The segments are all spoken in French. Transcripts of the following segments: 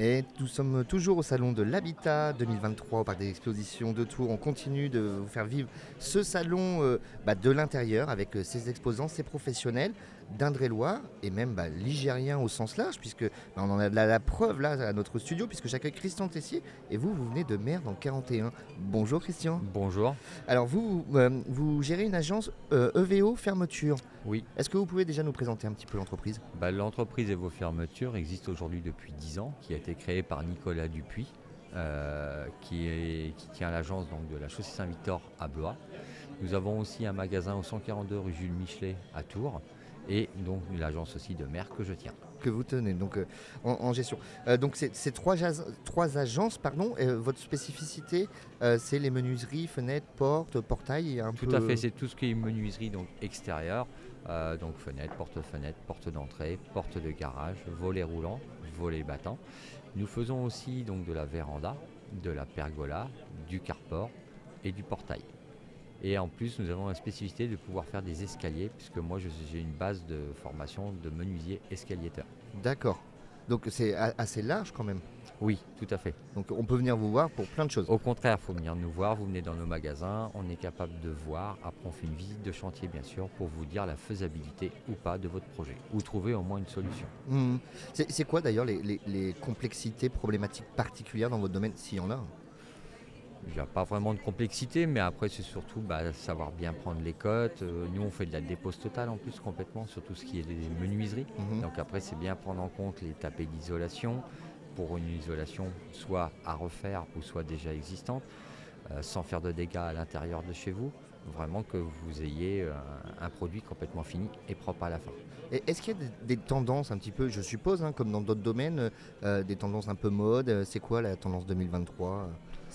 Et nous sommes toujours au salon de l'habitat 2023 au parc des expositions de Tours. On continue de vous faire vivre ce salon euh, bah, de l'intérieur avec euh, ses exposants, ses professionnels d'Indre-et-Loire et même bah, ligérien au sens large, puisque bah, on en a la, la preuve là à notre studio, puisque j'accueille Christian Tessier et vous, vous venez de Mer dans le 41. Bonjour Christian. Bonjour. Alors vous, vous, euh, vous gérez une agence EVO fermeture. Oui, Est-ce que vous pouvez déjà nous présenter un petit peu l'entreprise? Bah, l'entreprise Evo Fermeture existe aujourd'hui depuis 10 ans, qui a été créée par Nicolas Dupuis, euh, qui, est- qui tient l'agence donc, de la chaussée Saint-Victor à Blois. Nous avons aussi un magasin au 142 rue Jules Michelet à Tours et donc l'agence aussi de mer que je tiens. Que vous tenez donc euh, en, en gestion. Euh, donc c'est c'est trois, agences, pardon. et, euh, votre spécificité, c'est les menuiseries, fenêtres, portes, portails et un Tout peu. à fait, c'est tout ce qui est menuiserie donc extérieure, donc fenêtre, porte-fenêtre, porte d'entrée, porte de garage, volet roulant, volet battant. Nous faisons aussi donc de la véranda, de la pergola, du carport et du portail. Et en plus, nous avons la spécificité de pouvoir faire des escaliers, puisque moi j'ai une base de formation de menuisier escaliéteur. D'accord. Donc c'est assez large quand même. Oui, tout à fait. Donc on peut venir vous voir pour plein de choses. Au contraire, il faut venir nous voir, vous venez dans nos magasins, on est capable de voir, après on fait une visite de chantier bien sûr, pour vous dire la faisabilité ou pas de votre projet, ou trouver au moins une solution. Mhm. C'est c'est quoi d'ailleurs les, les- les complexités problématiques particulières dans votre domaine, s'il y en a Il n'y a pas vraiment de complexité, mais après c'est surtout bah, savoir bien prendre les cotes. Euh, nous on fait de la dépose totale en plus complètement sur tout ce qui est des menuiseries. Mhm. Donc après c'est bien prendre en compte les tapés d'isolation pour une isolation soit à refaire ou soit déjà existante, euh, sans faire de dégâts à l'intérieur de chez vous. Vraiment que vous ayez euh, un produit complètement fini et propre à la fin. Est-ce qu'il y a des, des tendances un petit peu, je suppose, hein, comme dans d'autres domaines, euh, des tendances un peu mode C'est quoi la tendance 2023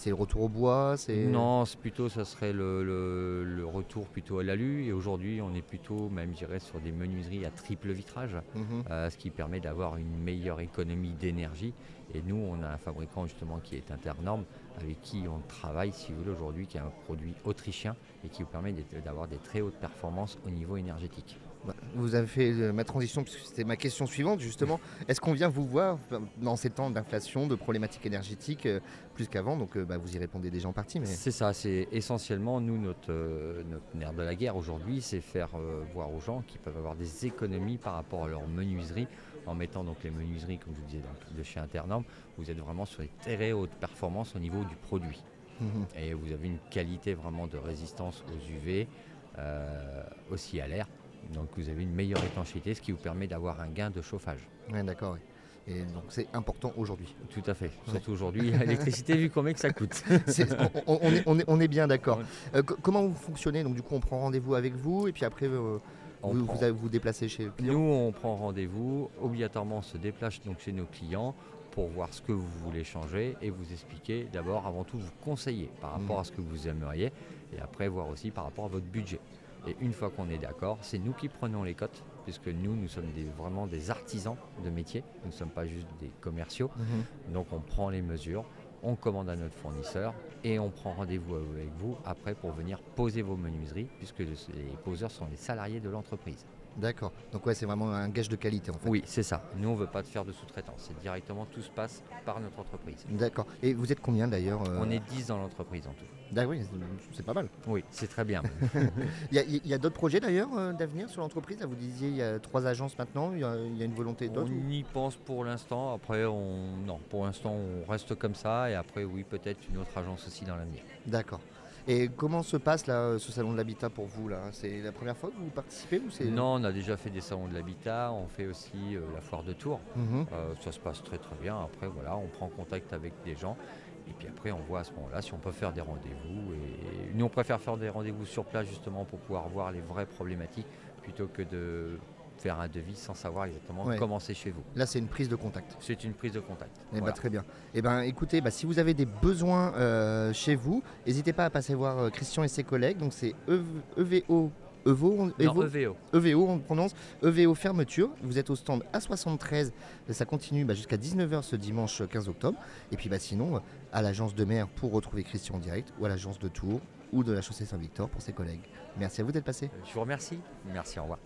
C'est le retour au bois c'est... Non, c'est plutôt, ça serait le, le- le retour plutôt à l'alu. Et aujourd'hui, on est plutôt, même, je dirais, sur des menuiseries à triple vitrage, Mhm. euh, ce qui permet d'avoir une meilleure économie d'énergie. Et nous, on a un fabricant justement qui est Internorme, avec qui on travaille, si vous voulez, aujourd'hui, qui est un produit autrichien et qui vous permet d'avoir des très hautes performances au niveau énergétique. Vous avez fait euh, ma transition, puisque c'était ma question suivante, justement. Est-ce qu'on vient vous voir dans ces temps d'inflation, de problématiques énergétiques, euh, plus qu'avant Donc euh, bah, vous y répondez déjà en partie, mais... C'est ça, c'est essentiellement nous notre, notre nerf de la guerre aujourd'hui, c'est faire euh, voir aux gens qu'ils peuvent avoir des économies par rapport à leur menuiserie en mettant donc les menuiseries, comme je vous disais, donc, de chez Internorm, vous êtes vraiment sur les très hautes performances au niveau du produit. Mhm. Et vous avez une qualité vraiment de résistance aux UV, euh, aussi à l'air. Donc vous avez une meilleure étanchéité, ce qui vous permet d'avoir un gain de chauffage. Ouais, d'accord. Et donc c'est important aujourd'hui. Tout à fait. Surtout aujourd'hui, l'électricité, vu combien que ça coûte. On, est, on est- on est bien d'accord. Ouais. Euh, co- comment vous fonctionnez? Donc du coup on prend rendez-vous avec vous et puis après euh, vous, prend- vous déplacez chez le client? Nous, on prend rendez-vous, obligatoirement on se déplace donc chez nos clients pour voir ce que vous voulez changer et vous expliquer d'abord, avant tout, vous conseiller par rapport Mhm. à ce que vous aimeriez et après voir aussi par rapport à votre budget. Et une fois qu'on est d'accord, c'est nous qui prenons les cotes, puisque nous, nous sommes des- vraiment des artisans de métier, nous ne sommes pas juste des commerciaux. Mhm. Donc on prend les mesures, on commande à notre fournisseur et on prend rendez-vous avec vous après pour venir poser vos menuiseries, puisque les poseurs sont les salariés de l'entreprise. D'accord. Donc ouais c'est vraiment un gage de qualité en fait. Oui, c'est ça. Nous, on ne veut pas faire de sous-traitance. C'est directement, tout se passe par notre entreprise. D'accord. Et vous êtes combien d'ailleurs euh, On est 10 dans l'entreprise en tout. D'accord, oui, c'est- pas mal. Oui, c'est très bien. Il y a, d'autres projets d'ailleurs euh, d'avenir sur l'entreprise? Vous disiez il y a trois agences maintenant, il y a, il y a une volonté d'autres on y pense pour l'instant. Après, on... non, pour l'instant, on reste comme ça. Et après, oui, peut-être une autre agence aussi dans l'avenir. D'accord. Et comment se passe là, ce salon de l'habitat pour vous là? C'est la première fois que vous participez ou c'est Non, on a déjà fait des salons de l'habitat. On fait aussi euh, la foire de Tours. Mhm. Euh, ça se passe très très bien. Après, voilà, on prend contact avec des gens. Et puis après, on voit à ce moment-là si on peut faire des rendez-vous. Et nous, on préfère faire des rendez-vous sur place justement pour pouvoir voir les vraies problématiques plutôt que de faire un devis sans savoir exactement Ouais. comment c'est chez vous. Là, c'est une prise de contact. C'est une prise de contact. Eh ben, très bien. Eh ben, écoutez, bah, si vous avez des besoins euh, chez vous, n'hésitez pas à passer voir euh, Christian et ses collègues. Donc c'est EV EVO. EVO, on- Non, EVO, EVO. EVO, on prononce EVO fermeture. Vous êtes au stand A73. Ça continue bah, jusqu'à 19h ce dimanche 15 octobre. Et puis bah, sinon, euh, à l'agence de mer pour retrouver Christian en direct ou à l'agence de Tours ou de la chaussée Saint-Victor pour ses collègues. Merci à vous d'être passé. Je vous remercie. Merci, au revoir.